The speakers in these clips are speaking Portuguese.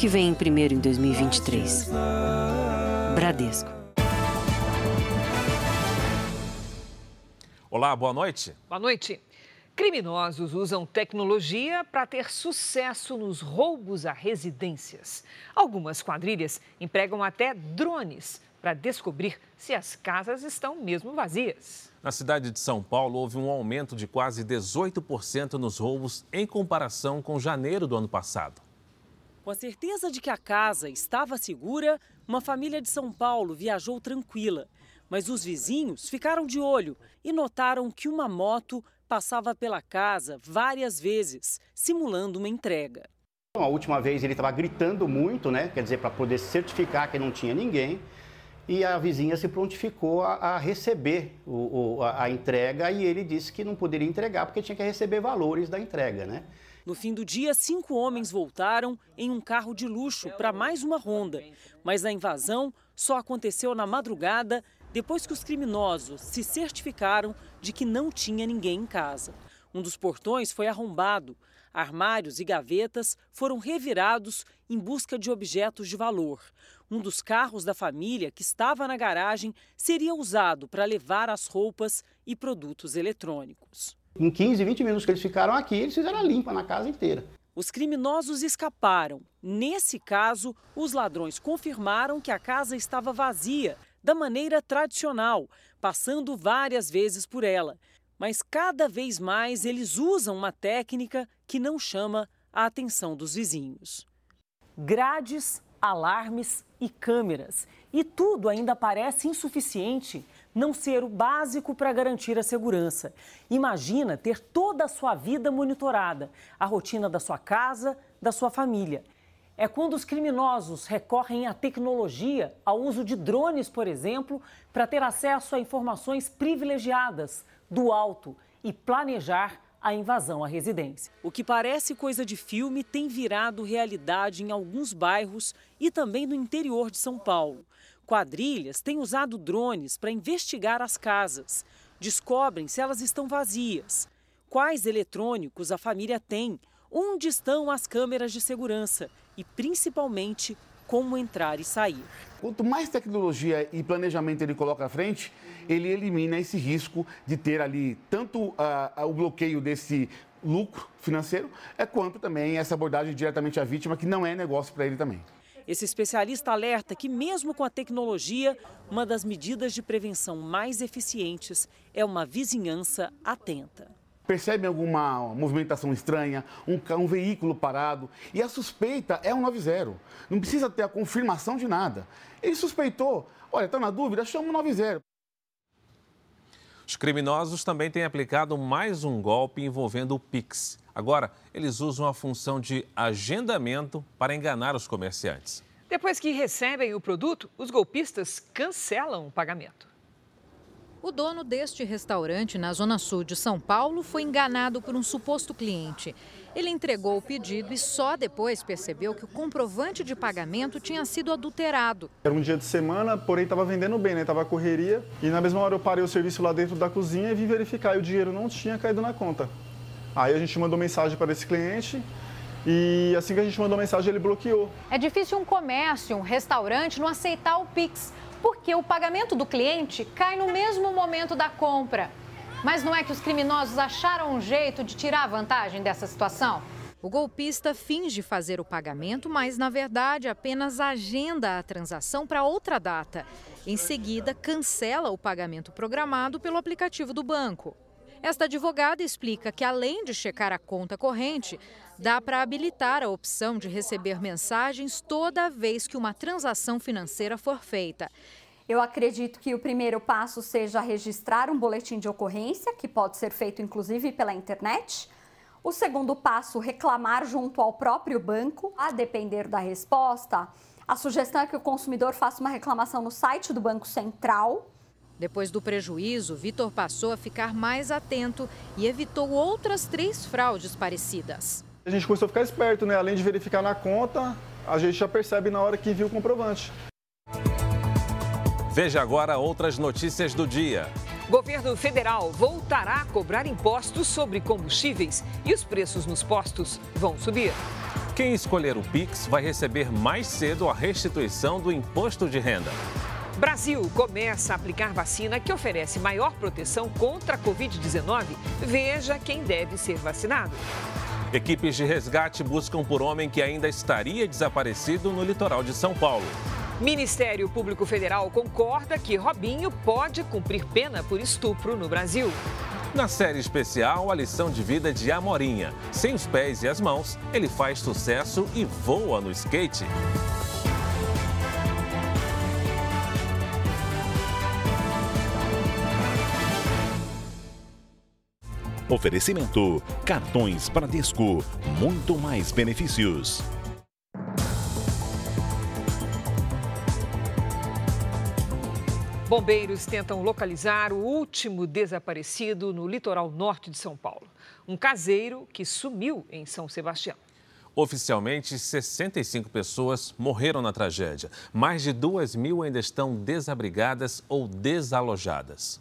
que vem primeiro em 2023. Bradesco. Olá, boa noite. Boa noite. Criminosos usam tecnologia para ter sucesso nos roubos a residências. Algumas quadrilhas empregam até drones para descobrir se as casas estão mesmo vazias. Na cidade de São Paulo, houve um aumento de quase 18% nos roubos em comparação com janeiro do ano passado. Com a certeza de que a casa estava segura, uma família de São Paulo viajou tranquila. Mas os vizinhos ficaram de olho e notaram que uma moto passava pela casa várias vezes, simulando uma entrega. A última vez ele estava gritando muito, né? Quer dizer, para poder certificar que não tinha ninguém. E a vizinha se prontificou a, a receber o, o, a, a entrega e ele disse que não poderia entregar porque tinha que receber valores da entrega, né? No fim do dia, cinco homens voltaram em um carro de luxo para mais uma ronda. Mas a invasão só aconteceu na madrugada depois que os criminosos se certificaram de que não tinha ninguém em casa. Um dos portões foi arrombado. Armários e gavetas foram revirados em busca de objetos de valor. Um dos carros da família que estava na garagem seria usado para levar as roupas e produtos eletrônicos. Em 15, 20 minutos que eles ficaram aqui, eles fizeram a limpa na casa inteira. Os criminosos escaparam. Nesse caso, os ladrões confirmaram que a casa estava vazia da maneira tradicional, passando várias vezes por ela. Mas cada vez mais eles usam uma técnica que não chama a atenção dos vizinhos. Grades, alarmes e câmeras. E tudo ainda parece insuficiente não ser o básico para garantir a segurança. Imagina ter toda a sua vida monitorada, a rotina da sua casa, da sua família é quando os criminosos recorrem à tecnologia, ao uso de drones, por exemplo, para ter acesso a informações privilegiadas do alto e planejar a invasão à residência. O que parece coisa de filme tem virado realidade em alguns bairros e também no interior de São Paulo. Quadrilhas têm usado drones para investigar as casas, descobrem se elas estão vazias, quais eletrônicos a família tem, onde estão as câmeras de segurança e, principalmente, como entrar e sair. Quanto mais tecnologia e planejamento ele coloca à frente, ele elimina esse risco de ter ali tanto uh, o bloqueio desse lucro financeiro, é quanto também essa abordagem diretamente à vítima, que não é negócio para ele também. Esse especialista alerta que, mesmo com a tecnologia, uma das medidas de prevenção mais eficientes é uma vizinhança atenta percebem alguma movimentação estranha, um, um, veículo parado, e a suspeita é um 90. Não precisa ter a confirmação de nada. Ele suspeitou, olha, está na dúvida, chama um 90. Os criminosos também têm aplicado mais um golpe envolvendo o Pix. Agora, eles usam a função de agendamento para enganar os comerciantes. Depois que recebem o produto, os golpistas cancelam o pagamento. O dono deste restaurante na Zona Sul de São Paulo foi enganado por um suposto cliente. Ele entregou o pedido e só depois percebeu que o comprovante de pagamento tinha sido adulterado. Era um dia de semana, porém estava vendendo bem, né? Tava correria. E na mesma hora eu parei o serviço lá dentro da cozinha e vim verificar e o dinheiro não tinha caído na conta. Aí a gente mandou mensagem para esse cliente e assim que a gente mandou mensagem ele bloqueou. É difícil um comércio, um restaurante não aceitar o Pix porque o pagamento do cliente cai no mesmo momento da compra. Mas não é que os criminosos acharam um jeito de tirar vantagem dessa situação? O golpista finge fazer o pagamento, mas na verdade apenas agenda a transação para outra data. Em seguida, cancela o pagamento programado pelo aplicativo do banco. Esta advogada explica que, além de checar a conta corrente, dá para habilitar a opção de receber mensagens toda vez que uma transação financeira for feita. Eu acredito que o primeiro passo seja registrar um boletim de ocorrência, que pode ser feito inclusive pela internet. O segundo passo, reclamar junto ao próprio banco, a depender da resposta. A sugestão é que o consumidor faça uma reclamação no site do Banco Central depois do prejuízo, Vitor passou a ficar mais atento e evitou outras três fraudes parecidas. A gente começou a ficar esperto, né? Além de verificar na conta, a gente já percebe na hora que viu o comprovante. Veja agora outras notícias do dia. Governo federal voltará a cobrar impostos sobre combustíveis e os preços nos postos vão subir. Quem escolher o Pix vai receber mais cedo a restituição do imposto de renda. Brasil começa a aplicar vacina que oferece maior proteção contra a Covid-19. Veja quem deve ser vacinado. Equipes de resgate buscam por homem que ainda estaria desaparecido no litoral de São Paulo. Ministério Público Federal concorda que Robinho pode cumprir pena por estupro no Brasil. Na série especial, a lição de vida de Amorinha. Sem os pés e as mãos, ele faz sucesso e voa no skate. Oferecimento: cartões Bradesco, muito mais benefícios. Bombeiros tentam localizar o último desaparecido no litoral norte de São Paulo. Um caseiro que sumiu em São Sebastião. Oficialmente, 65 pessoas morreram na tragédia. Mais de 2 mil ainda estão desabrigadas ou desalojadas.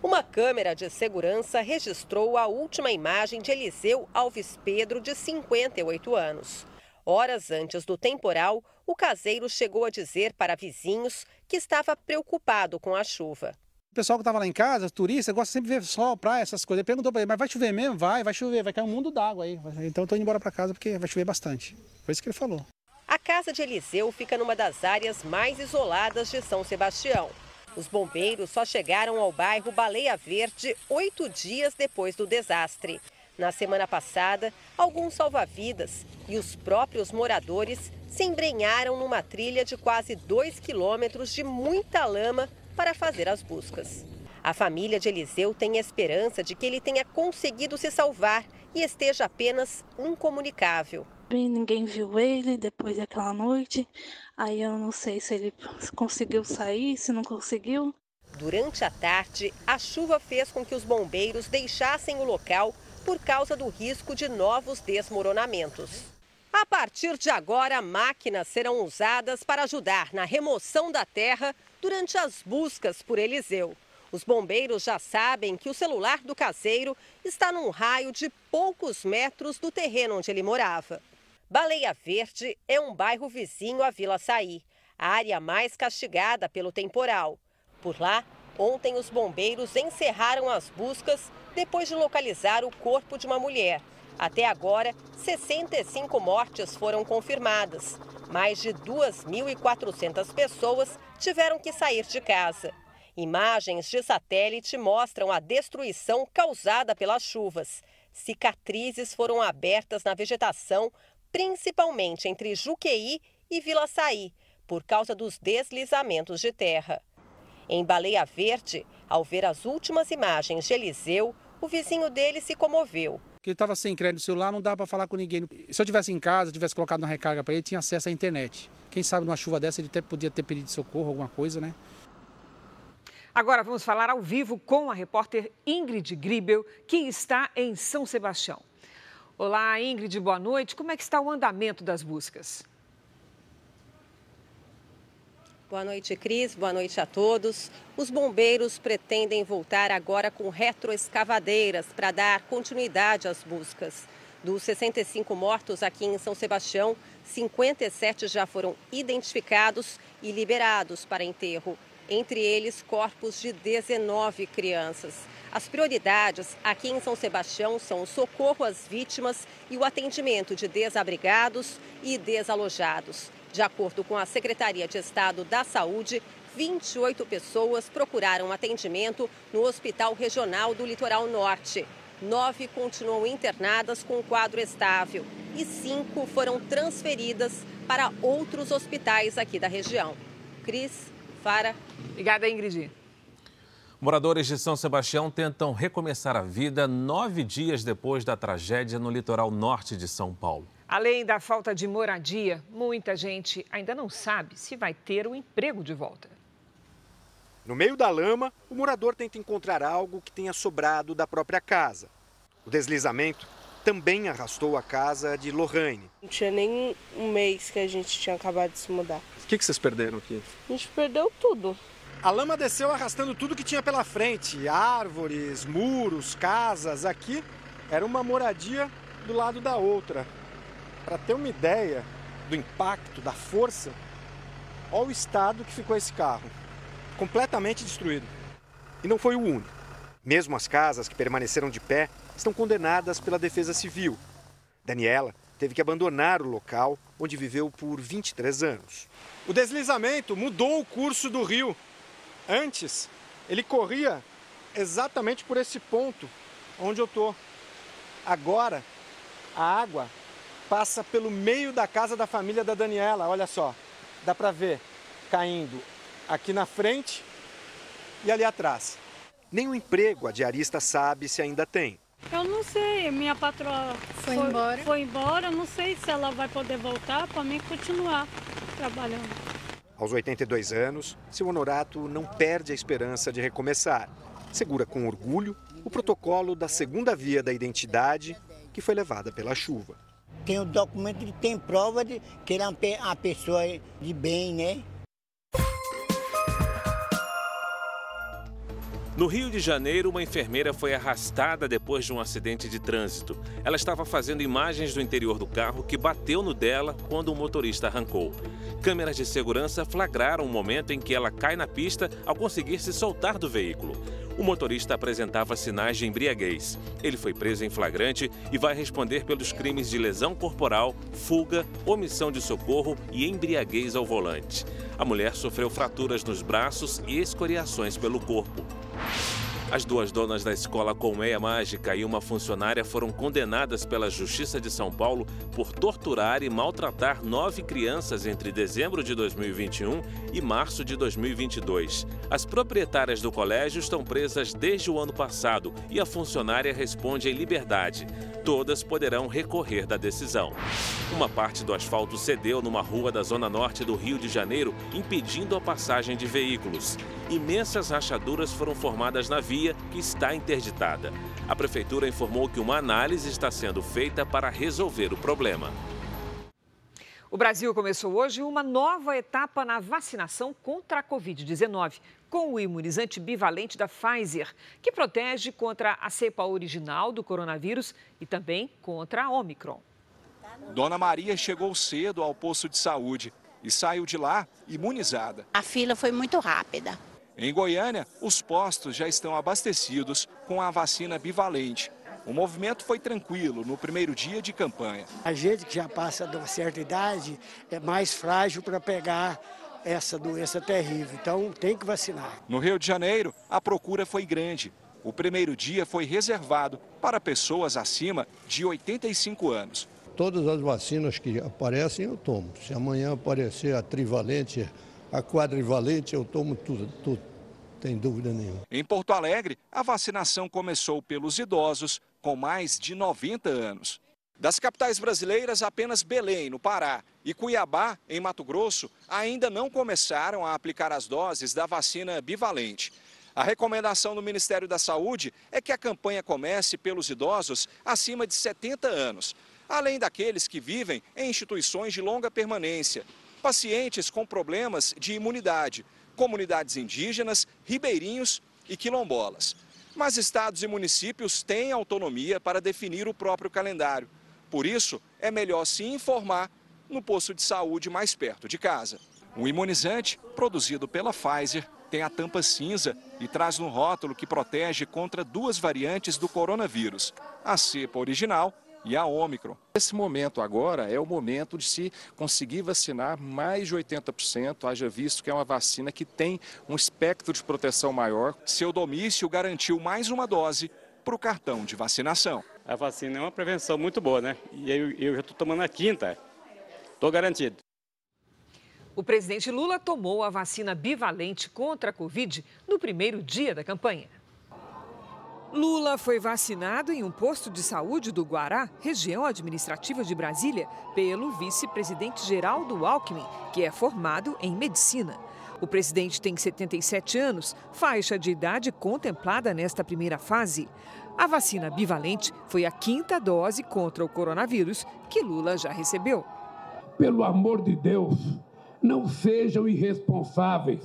Uma câmera de segurança registrou a última imagem de Eliseu Alves Pedro, de 58 anos. Horas antes do temporal, o caseiro chegou a dizer para vizinhos que estava preocupado com a chuva. O pessoal que estava lá em casa, turista, gosta sempre de ver sol, praia, essas coisas. Ele perguntou para ele, mas vai chover mesmo? Vai, vai chover, vai cair um mundo d'água aí. Então eu estou indo embora para casa porque vai chover bastante. Foi isso que ele falou. A casa de Eliseu fica numa das áreas mais isoladas de São Sebastião. Os bombeiros só chegaram ao bairro Baleia Verde oito dias depois do desastre. Na semana passada, alguns salva-vidas e os próprios moradores se embrenharam numa trilha de quase dois quilômetros de muita lama para fazer as buscas. A família de Eliseu tem esperança de que ele tenha conseguido se salvar e esteja apenas incomunicável. Ninguém viu ele depois daquela noite. Aí eu não sei se ele conseguiu sair, se não conseguiu. Durante a tarde, a chuva fez com que os bombeiros deixassem o local por causa do risco de novos desmoronamentos. A partir de agora, máquinas serão usadas para ajudar na remoção da terra durante as buscas por Eliseu. Os bombeiros já sabem que o celular do caseiro está num raio de poucos metros do terreno onde ele morava. Baleia Verde é um bairro vizinho à Vila Saí, a área mais castigada pelo temporal. Por lá, ontem os bombeiros encerraram as buscas depois de localizar o corpo de uma mulher. Até agora, 65 mortes foram confirmadas. Mais de 2.400 pessoas tiveram que sair de casa. Imagens de satélite mostram a destruição causada pelas chuvas. Cicatrizes foram abertas na vegetação, principalmente entre Juqueí e Vila Saí, por causa dos deslizamentos de terra. Em Baleia Verde, ao ver as últimas imagens de Eliseu, o vizinho dele se comoveu. Ele estava sem crédito no celular, não dava para falar com ninguém. Se eu tivesse em casa, tivesse colocado uma recarga para ele, tinha acesso à internet. Quem sabe numa chuva dessa ele até podia ter pedido socorro, alguma coisa, né? Agora vamos falar ao vivo com a repórter Ingrid Gribel, que está em São Sebastião. Olá, Ingrid, boa noite. Como é que está o andamento das buscas? Boa noite, Cris. Boa noite a todos. Os bombeiros pretendem voltar agora com retroescavadeiras para dar continuidade às buscas. Dos 65 mortos aqui em São Sebastião, 57 já foram identificados e liberados para enterro. Entre eles, corpos de 19 crianças. As prioridades aqui em São Sebastião são o socorro às vítimas e o atendimento de desabrigados e desalojados. De acordo com a Secretaria de Estado da Saúde, 28 pessoas procuraram atendimento no Hospital Regional do Litoral Norte. Nove continuam internadas com quadro estável e cinco foram transferidas para outros hospitais aqui da região. Cris, Obrigada, Ingrid. Moradores de São Sebastião tentam recomeçar a vida nove dias depois da tragédia no litoral norte de São Paulo. Além da falta de moradia, muita gente ainda não sabe se vai ter o emprego de volta. No meio da lama, o morador tenta encontrar algo que tenha sobrado da própria casa. O deslizamento também arrastou a casa de Lohane. Não tinha nem um mês que a gente tinha acabado de se mudar. O que, que vocês perderam aqui? A gente perdeu tudo. A lama desceu arrastando tudo que tinha pela frente: árvores, muros, casas. Aqui era uma moradia do lado da outra. Para ter uma ideia do impacto, da força, olha o estado que ficou esse carro. Completamente destruído. E não foi o único. Mesmo as casas que permaneceram de pé estão condenadas pela Defesa Civil. Daniela teve que abandonar o local onde viveu por 23 anos. O deslizamento mudou o curso do rio. Antes, ele corria exatamente por esse ponto onde eu estou. Agora, a água passa pelo meio da casa da família da Daniela. Olha só, dá para ver caindo aqui na frente e ali atrás. Nem o emprego a diarista sabe se ainda tem. Eu não sei, minha patroa foi, foi embora. Foi embora, não sei se ela vai poder voltar para mim continuar trabalhando. Aos 82 anos, seu honorato não perde a esperança de recomeçar. Segura com orgulho o protocolo da segunda via da identidade que foi levada pela chuva. Tem o documento que tem prova de que ele é uma pessoa de bem, né? No Rio de Janeiro, uma enfermeira foi arrastada depois de um acidente de trânsito. Ela estava fazendo imagens do interior do carro que bateu no dela quando o motorista arrancou. Câmeras de segurança flagraram o momento em que ela cai na pista ao conseguir se soltar do veículo. O motorista apresentava sinais de embriaguez. Ele foi preso em flagrante e vai responder pelos crimes de lesão corporal, fuga, omissão de socorro e embriaguez ao volante. A mulher sofreu fraturas nos braços e escoriações pelo corpo. As duas donas da escola Colmeia Mágica e uma funcionária foram condenadas pela Justiça de São Paulo por torturar e maltratar nove crianças entre dezembro de 2021 e março de 2022. As proprietárias do colégio estão presas desde o ano passado e a funcionária responde em liberdade. Todas poderão recorrer da decisão. Uma parte do asfalto cedeu numa rua da zona norte do Rio de Janeiro, impedindo a passagem de veículos. Imensas rachaduras foram formadas na via que está interditada. A prefeitura informou que uma análise está sendo feita para resolver o problema. O Brasil começou hoje uma nova etapa na vacinação contra a Covid-19, com o imunizante bivalente da Pfizer, que protege contra a cepa original do coronavírus e também contra a Omicron. Dona Maria chegou cedo ao posto de saúde e saiu de lá imunizada. A fila foi muito rápida. Em Goiânia, os postos já estão abastecidos com a vacina bivalente. O movimento foi tranquilo no primeiro dia de campanha. A gente que já passa de uma certa idade é mais frágil para pegar essa doença terrível, então tem que vacinar. No Rio de Janeiro, a procura foi grande. O primeiro dia foi reservado para pessoas acima de 85 anos. Todas as vacinas que aparecem eu tomo. Se amanhã aparecer a trivalente, a quadrivalente, eu tomo tudo, tudo tem dúvida nenhuma. Em Porto Alegre, a vacinação começou pelos idosos com mais de 90 anos. Das capitais brasileiras, apenas Belém, no Pará, e Cuiabá, em Mato Grosso, ainda não começaram a aplicar as doses da vacina bivalente. A recomendação do Ministério da Saúde é que a campanha comece pelos idosos acima de 70 anos, além daqueles que vivem em instituições de longa permanência, pacientes com problemas de imunidade, comunidades indígenas, ribeirinhos e quilombolas. Mas estados e municípios têm autonomia para definir o próprio calendário. Por isso, é melhor se informar no posto de saúde mais perto de casa. O imunizante, produzido pela Pfizer, tem a tampa cinza e traz no rótulo que protege contra duas variantes do coronavírus, a cepa original e a Ômicron. Esse momento agora é o momento de se conseguir vacinar mais de 80%, haja visto que é uma vacina que tem um espectro de proteção maior. Seu domício garantiu mais uma dose para o cartão de vacinação. A vacina é uma prevenção muito boa, né? E eu, eu já estou tomando a quinta. Estou garantido. O presidente Lula tomou a vacina bivalente contra a Covid no primeiro dia da campanha. Lula foi vacinado em um posto de saúde do Guará, região administrativa de Brasília, pelo vice-presidente Geraldo Alckmin, que é formado em medicina. O presidente tem 77 anos, faixa de idade contemplada nesta primeira fase. A vacina bivalente foi a quinta dose contra o coronavírus que Lula já recebeu. Pelo amor de Deus, não sejam irresponsáveis.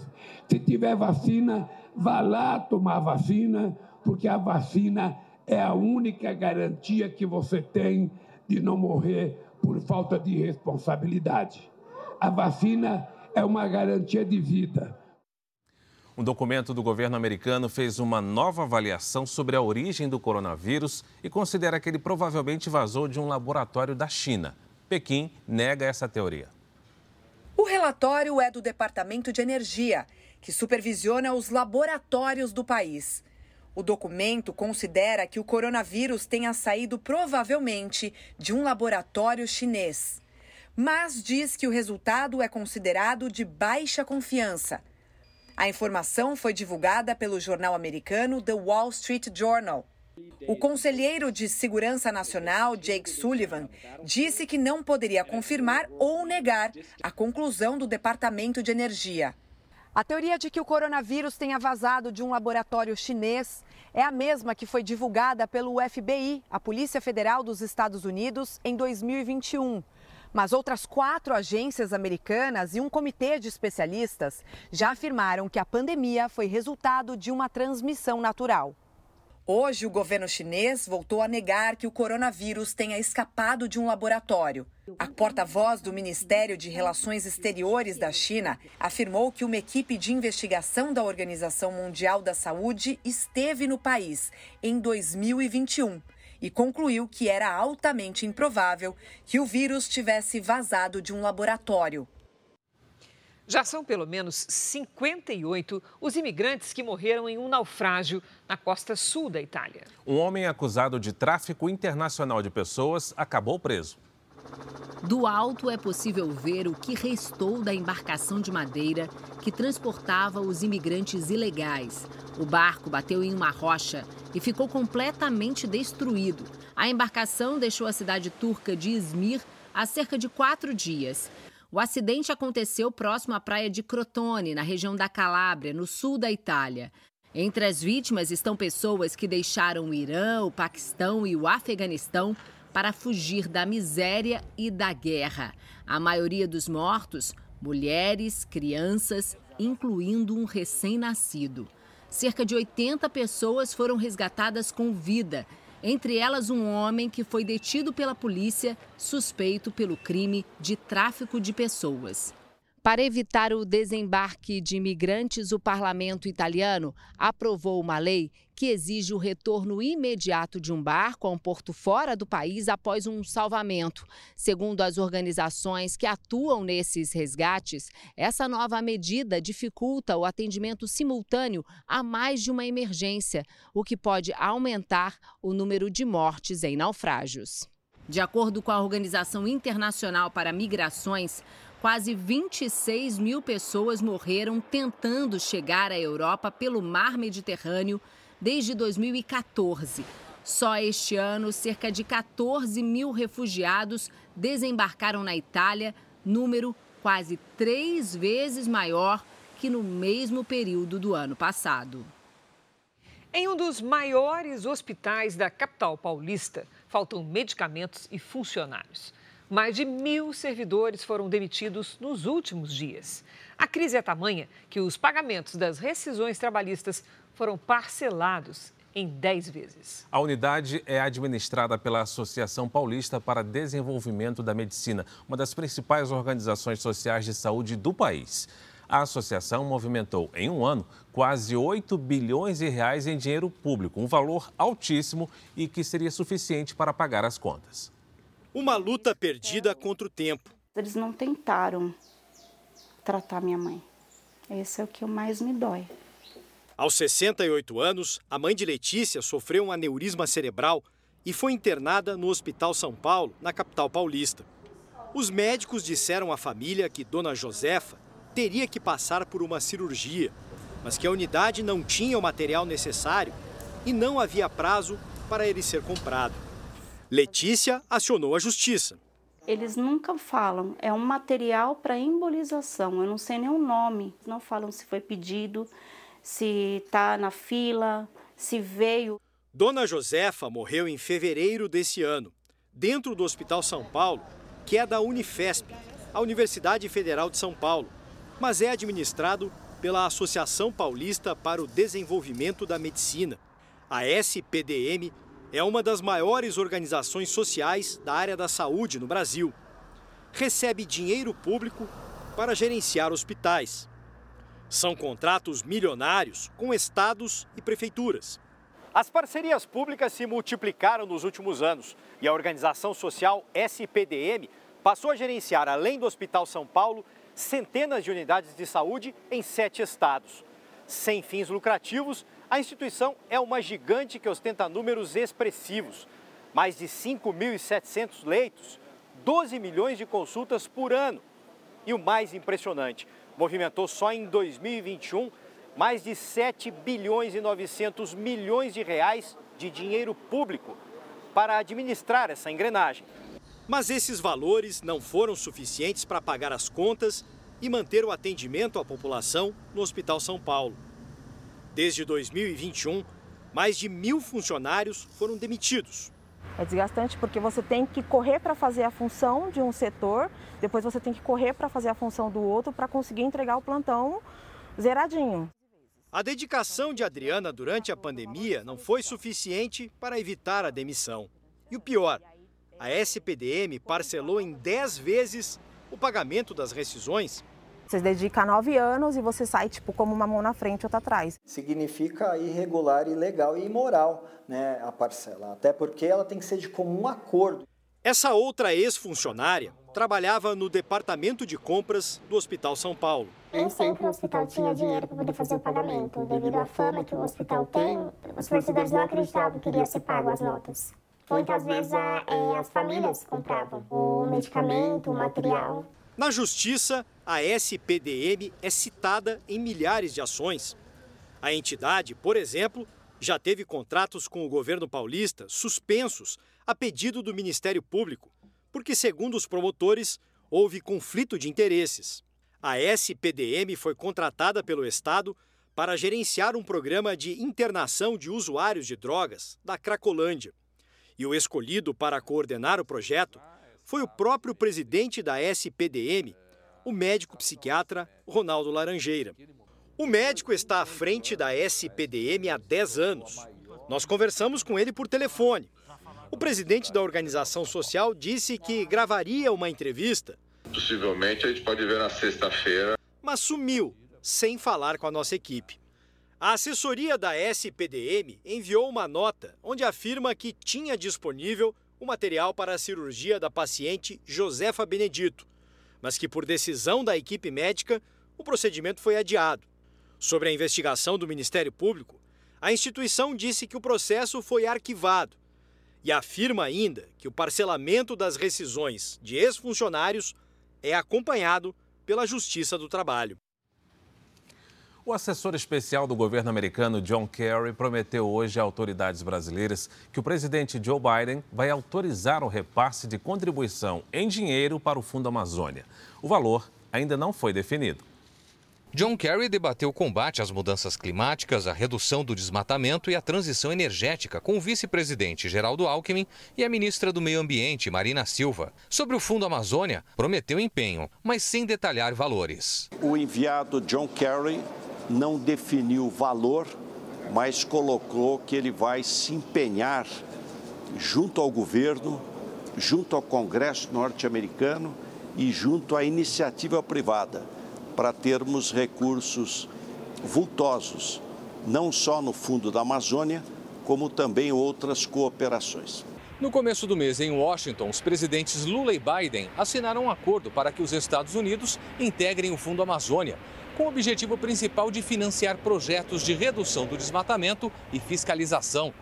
Se tiver vacina, vá lá tomar vacina porque a vacina é a única garantia que você tem de não morrer por falta de responsabilidade. A vacina é uma garantia de vida. Um documento do governo americano fez uma nova avaliação sobre a origem do coronavírus e considera que ele provavelmente vazou de um laboratório da China. Pequim nega essa teoria. O relatório é do Departamento de Energia, que supervisiona os laboratórios do país. O documento considera que o coronavírus tenha saído provavelmente de um laboratório chinês, mas diz que o resultado é considerado de baixa confiança. A informação foi divulgada pelo jornal americano The Wall Street Journal. O conselheiro de Segurança Nacional, Jake Sullivan, disse que não poderia confirmar ou negar a conclusão do Departamento de Energia. A teoria de que o coronavírus tenha vazado de um laboratório chinês é a mesma que foi divulgada pelo FBI, a Polícia Federal dos Estados Unidos, em 2021. Mas outras quatro agências americanas e um comitê de especialistas já afirmaram que a pandemia foi resultado de uma transmissão natural. Hoje, o governo chinês voltou a negar que o coronavírus tenha escapado de um laboratório. A porta-voz do Ministério de Relações Exteriores da China afirmou que uma equipe de investigação da Organização Mundial da Saúde esteve no país em 2021 e concluiu que era altamente improvável que o vírus tivesse vazado de um laboratório. Já são pelo menos 58 os imigrantes que morreram em um naufrágio na costa sul da Itália. Um homem acusado de tráfico internacional de pessoas acabou preso. Do alto é possível ver o que restou da embarcação de madeira que transportava os imigrantes ilegais. O barco bateu em uma rocha e ficou completamente destruído. A embarcação deixou a cidade turca de Izmir há cerca de quatro dias. O acidente aconteceu próximo à praia de Crotone, na região da Calábria, no sul da Itália. Entre as vítimas estão pessoas que deixaram o Irã, o Paquistão e o Afeganistão para fugir da miséria e da guerra. A maioria dos mortos, mulheres, crianças, incluindo um recém-nascido. Cerca de 80 pessoas foram resgatadas com vida entre elas um homem que foi detido pela polícia suspeito pelo crime de tráfico de pessoas. Para evitar o desembarque de imigrantes, o parlamento italiano aprovou uma lei que exige o retorno imediato de um barco a um porto fora do país após um salvamento. Segundo as organizações que atuam nesses resgates, essa nova medida dificulta o atendimento simultâneo a mais de uma emergência, o que pode aumentar o número de mortes em naufrágios. De acordo com a Organização Internacional para Migrações, Quase 26 mil pessoas morreram tentando chegar à Europa pelo mar Mediterrâneo desde 2014. Só este ano, cerca de 14 mil refugiados desembarcaram na Itália, número quase três vezes maior que no mesmo período do ano passado. Em um dos maiores hospitais da capital paulista, faltam medicamentos e funcionários. Mais de mil servidores foram demitidos nos últimos dias. A crise é tamanha que os pagamentos das rescisões trabalhistas foram parcelados em 10 vezes. A unidade é administrada pela Associação Paulista para Desenvolvimento da Medicina, uma das principais organizações sociais de saúde do país. A associação movimentou em um ano quase 8 bilhões de reais em dinheiro público, um valor altíssimo e que seria suficiente para pagar as contas. Uma luta perdida contra o tempo. Eles não tentaram tratar minha mãe. Esse é o que mais me dói. Aos 68 anos, a mãe de Letícia sofreu um aneurisma cerebral e foi internada no Hospital São Paulo, na capital paulista. Os médicos disseram à família que Dona Josefa teria que passar por uma cirurgia, mas que a unidade não tinha o material necessário e não havia prazo para ele ser comprado. Letícia acionou a justiça. Eles nunca falam, é um material para embolização, eu não sei nem o nome. Não falam se foi pedido, se está na fila, se veio. Dona Josefa morreu em fevereiro desse ano, dentro do Hospital São Paulo, que é da Unifesp, a Universidade Federal de São Paulo, mas é administrado pela Associação Paulista para o Desenvolvimento da Medicina, a SPDM é uma das maiores organizações sociais da área da saúde no Brasil. Recebe dinheiro público para gerenciar hospitais. São contratos milionários com estados e prefeituras. As parcerias públicas se multiplicaram nos últimos anos e a organização social SPDM passou a gerenciar, além do Hospital São Paulo, centenas de unidades de saúde em sete estados. Sem fins lucrativos, a instituição é uma gigante que ostenta números expressivos. Mais de 5.700 leitos, 12 milhões de consultas por ano. E o mais impressionante, movimentou só em 2021 mais de 7 bilhões e 900 milhões de reais de dinheiro público para administrar essa engrenagem. Mas esses valores não foram suficientes para pagar as contas e manter o atendimento à população no Hospital São Paulo. Desde 2021, mais de mil funcionários foram demitidos. É desgastante porque você tem que correr para fazer a função de um setor, depois você tem que correr para fazer a função do outro para conseguir entregar o plantão zeradinho. A dedicação de Adriana durante a pandemia não foi suficiente para evitar a demissão. E o pior, a SPDM parcelou em 10 vezes o pagamento das rescisões você dedica nove anos e você sai tipo como uma mão na frente e outra atrás. Significa irregular, ilegal e imoral né, a parcela, até porque ela tem que ser de comum acordo. Essa outra ex-funcionária trabalhava no departamento de compras do Hospital São Paulo. Nem sempre o hospital tinha dinheiro para poder fazer o pagamento. Devido à fama que o hospital tem, os fornecedores não acreditavam que iria ser pago as notas. Muitas vezes a, é, as famílias compravam o medicamento, o material. Na justiça, a SPDM é citada em milhares de ações. A entidade, por exemplo, já teve contratos com o governo paulista suspensos a pedido do Ministério Público, porque, segundo os promotores, houve conflito de interesses. A SPDM foi contratada pelo Estado para gerenciar um programa de internação de usuários de drogas da Cracolândia. E o escolhido para coordenar o projeto foi o próprio presidente da SPDM, o médico psiquiatra Ronaldo Laranjeira. O médico está à frente da SPDM há 10 anos. Nós conversamos com ele por telefone. O presidente da organização social disse que gravaria uma entrevista. Possivelmente a gente pode ver na sexta-feira. Mas sumiu, sem falar com a nossa equipe. A assessoria da SPDM enviou uma nota onde afirma que tinha disponível o material para a cirurgia da paciente Josefa Benedito, mas que, por decisão da equipe médica, o procedimento foi adiado. Sobre a investigação do Ministério Público, a instituição disse que o processo foi arquivado e afirma ainda que o parcelamento das rescisões de ex-funcionários é acompanhado pela Justiça do Trabalho. O assessor especial do governo americano John Kerry prometeu hoje a autoridades brasileiras que o presidente Joe Biden vai autorizar o repasse de contribuição em dinheiro para o Fundo Amazônia. O valor ainda não foi definido. John Kerry debateu o combate às mudanças climáticas, a redução do desmatamento e a transição energética com o vice-presidente Geraldo Alckmin e a ministra do Meio Ambiente, Marina Silva. Sobre o Fundo Amazônia, prometeu empenho, mas sem detalhar valores. O enviado John Kerry não definiu o valor, mas colocou que ele vai se empenhar junto ao governo, junto ao Congresso norte-americano e junto à iniciativa privada para termos recursos vultosos, não só no Fundo da Amazônia, como também outras cooperações. No começo do mês, em Washington, os presidentes Lula e Biden assinaram um acordo para que os Estados Unidos integrem o Fundo Amazônia, com o objetivo principal de financiar projetos de redução do desmatamento e fiscalização.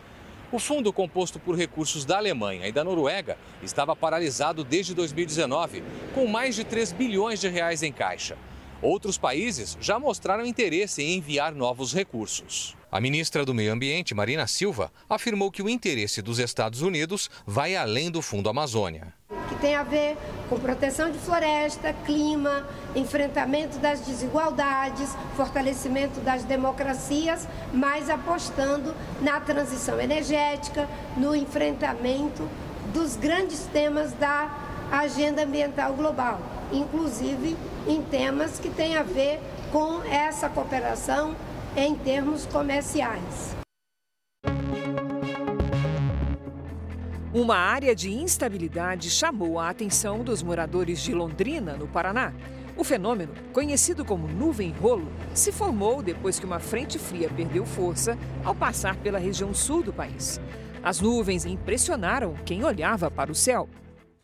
O fundo, composto por recursos da Alemanha e da Noruega, estava paralisado desde 2019, com mais de 3 bilhões de reais em caixa. Outros países já mostraram interesse em enviar novos recursos. A ministra do Meio Ambiente, Marina Silva, afirmou que o interesse dos Estados Unidos vai além do Fundo Amazônia que tem a ver com proteção de floresta, clima, enfrentamento das desigualdades, fortalecimento das democracias, mas apostando na transição energética, no enfrentamento dos grandes temas da agenda ambiental global, inclusive em temas que têm a ver com essa cooperação em termos comerciais. Uma área de instabilidade chamou a atenção dos moradores de Londrina, no Paraná. O fenômeno, conhecido como nuvem rolo, se formou depois que uma frente fria perdeu força ao passar pela região sul do país. As nuvens impressionaram quem olhava para o céu.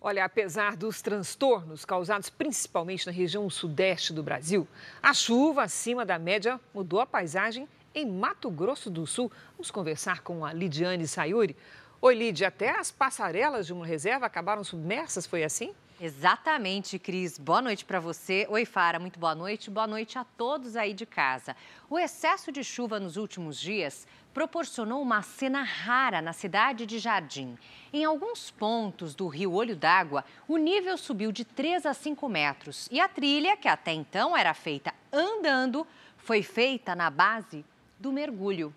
Olha, apesar dos transtornos causados principalmente na região sudeste do Brasil, a chuva acima da média mudou a paisagem em Mato Grosso do Sul. Vamos conversar com a Lidiane Sayuri. Oi, Lidia, até as passarelas de uma reserva acabaram submersas, foi assim? Exatamente, Cris. Boa noite para você. Oi, Fara, muito boa noite. Boa noite a todos aí de casa. O excesso de chuva nos últimos dias proporcionou uma cena rara na cidade de Jardim. Em alguns pontos do rio Olho d'Água, o nível subiu de 3 a 5 metros e a trilha, que até então era feita andando, foi feita na base do mergulho.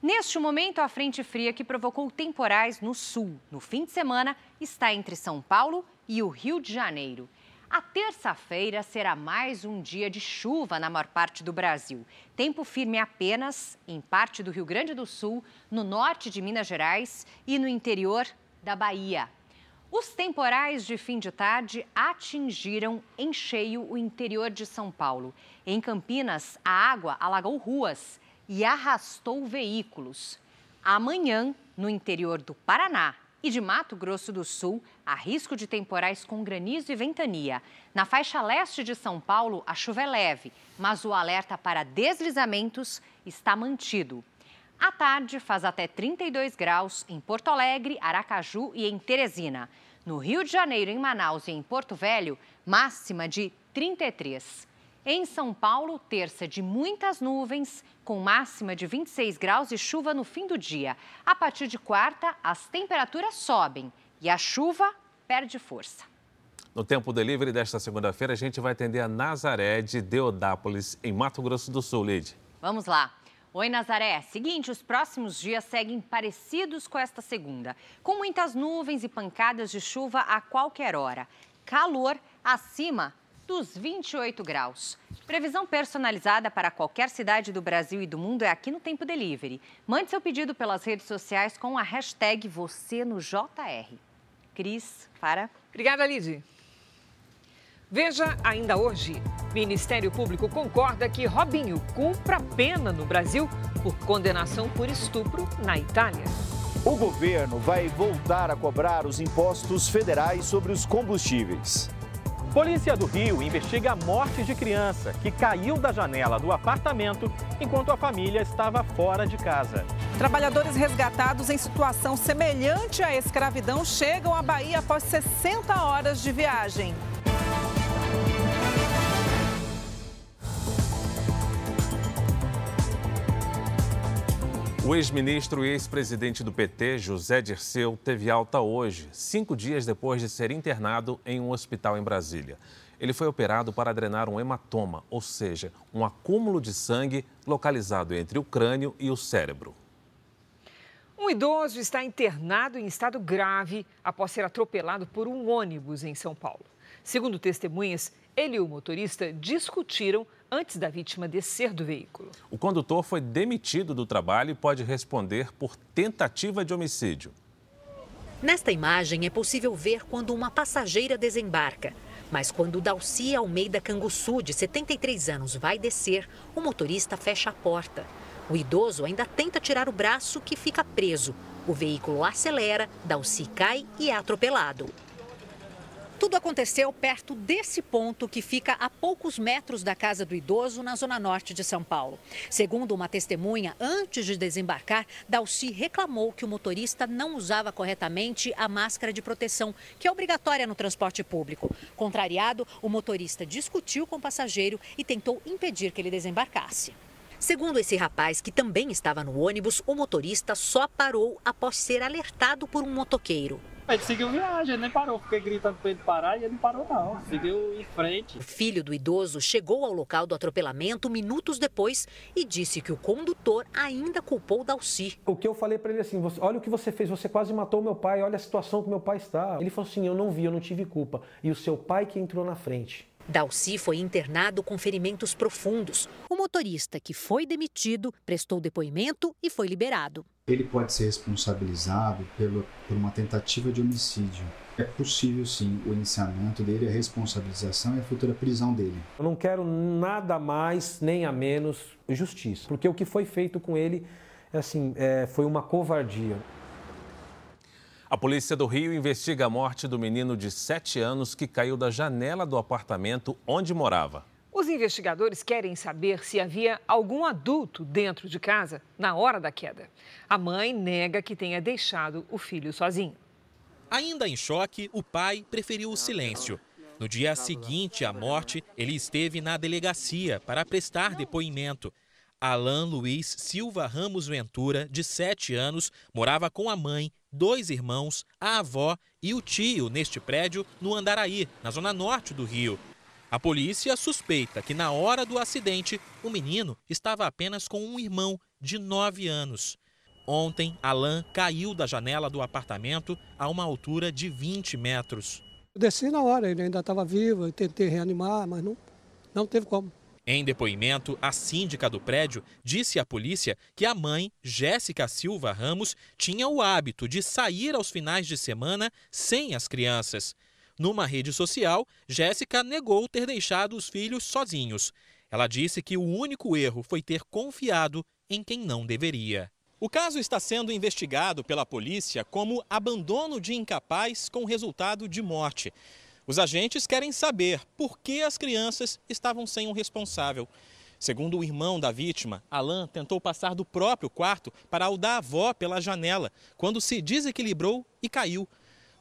Neste momento, a frente fria que provocou temporais no sul, no fim de semana, está entre São Paulo e o Rio de Janeiro. A terça-feira será mais um dia de chuva na maior parte do Brasil. Tempo firme apenas em parte do Rio Grande do Sul, no norte de Minas Gerais e no interior da Bahia. Os temporais de fim de tarde atingiram em cheio o interior de São Paulo. Em Campinas, a água alagou ruas e arrastou veículos. Amanhã, no interior do Paraná e de Mato Grosso do Sul, há risco de temporais com granizo e ventania. Na faixa leste de São Paulo, a chuva é leve, mas o alerta para deslizamentos está mantido. À tarde, faz até 32 graus em Porto Alegre, Aracaju e em Teresina. No Rio de Janeiro, em Manaus e em Porto Velho, máxima de 33. Em São Paulo, terça de muitas nuvens, com máxima de 26 graus e chuva no fim do dia. A partir de quarta, as temperaturas sobem e a chuva perde força. No Tempo Delivery desta segunda-feira, a gente vai atender a Nazaré de Deodápolis, em Mato Grosso do Sul, Lid. Vamos lá. Oi, Nazaré. Seguinte, os próximos dias seguem parecidos com esta segunda, com muitas nuvens e pancadas de chuva a qualquer hora. Calor acima dos 28 graus. Previsão personalizada para qualquer cidade do Brasil e do mundo é aqui no Tempo Delivery. Mande seu pedido pelas redes sociais com a hashtag você no JR. Cris, para. Obrigada, Lidy. Veja ainda hoje. Ministério Público concorda que Robinho cumpra pena no Brasil por condenação por estupro na Itália. O governo vai voltar a cobrar os impostos federais sobre os combustíveis. Polícia do Rio investiga a morte de criança que caiu da janela do apartamento enquanto a família estava fora de casa. Trabalhadores resgatados em situação semelhante à escravidão chegam à Bahia após 60 horas de viagem. O ex-ministro e ex-presidente do PT, José Dirceu, teve alta hoje, cinco dias depois de ser internado em um hospital em Brasília. Ele foi operado para drenar um hematoma, ou seja, um acúmulo de sangue localizado entre o crânio e o cérebro. Um idoso está internado em estado grave após ser atropelado por um ônibus em São Paulo. Segundo testemunhas, ele e o motorista discutiram antes da vítima descer do veículo. O condutor foi demitido do trabalho e pode responder por tentativa de homicídio. Nesta imagem é possível ver quando uma passageira desembarca. Mas quando Dalci Almeida Canguçu, de 73 anos, vai descer, o motorista fecha a porta. O idoso ainda tenta tirar o braço que fica preso. O veículo acelera, Dalci cai e é atropelado. Tudo aconteceu perto desse ponto que fica a poucos metros da casa do idoso, na zona norte de São Paulo. Segundo uma testemunha, antes de desembarcar, Dalci reclamou que o motorista não usava corretamente a máscara de proteção, que é obrigatória no transporte público. Contrariado, o motorista discutiu com o passageiro e tentou impedir que ele desembarcasse. Segundo esse rapaz, que também estava no ônibus, o motorista só parou após ser alertado por um motoqueiro. Ele seguiu viagem, ele nem parou. Fiquei gritando para ele parar e ele não parou, não. Seguiu em frente. O filho do idoso chegou ao local do atropelamento minutos depois e disse que o condutor ainda culpou Dalci. O que eu falei para ele assim: olha o que você fez, você quase matou meu pai, olha a situação que meu pai está. Ele falou assim: eu não vi, eu não tive culpa. E o seu pai que entrou na frente. Dalci foi internado com ferimentos profundos. O motorista, que foi demitido, prestou depoimento e foi liberado. Ele pode ser responsabilizado pelo, por uma tentativa de homicídio. É possível, sim, o iniciamento dele, a responsabilização e a futura prisão dele. Eu não quero nada mais nem a menos justiça, porque o que foi feito com ele assim, é, foi uma covardia. A polícia do Rio investiga a morte do menino de 7 anos que caiu da janela do apartamento onde morava. Os investigadores querem saber se havia algum adulto dentro de casa na hora da queda. A mãe nega que tenha deixado o filho sozinho. Ainda em choque, o pai preferiu o silêncio. No dia seguinte à morte, ele esteve na delegacia para prestar depoimento. Alain Luiz Silva Ramos Ventura, de 7 anos, morava com a mãe dois irmãos, a avó e o tio neste prédio no Andaraí, na zona norte do Rio. A polícia suspeita que na hora do acidente o menino estava apenas com um irmão de 9 anos. Ontem, Alain caiu da janela do apartamento a uma altura de 20 metros. Eu desci na hora, ele ainda estava vivo, eu tentei reanimar, mas não, não teve como. Em depoimento, a síndica do prédio disse à polícia que a mãe, Jéssica Silva Ramos, tinha o hábito de sair aos finais de semana sem as crianças. Numa rede social, Jéssica negou ter deixado os filhos sozinhos. Ela disse que o único erro foi ter confiado em quem não deveria. O caso está sendo investigado pela polícia como abandono de incapaz com resultado de morte. Os agentes querem saber por que as crianças estavam sem um responsável. Segundo o irmão da vítima, Alain tentou passar do próprio quarto para o da avó pela janela, quando se desequilibrou e caiu.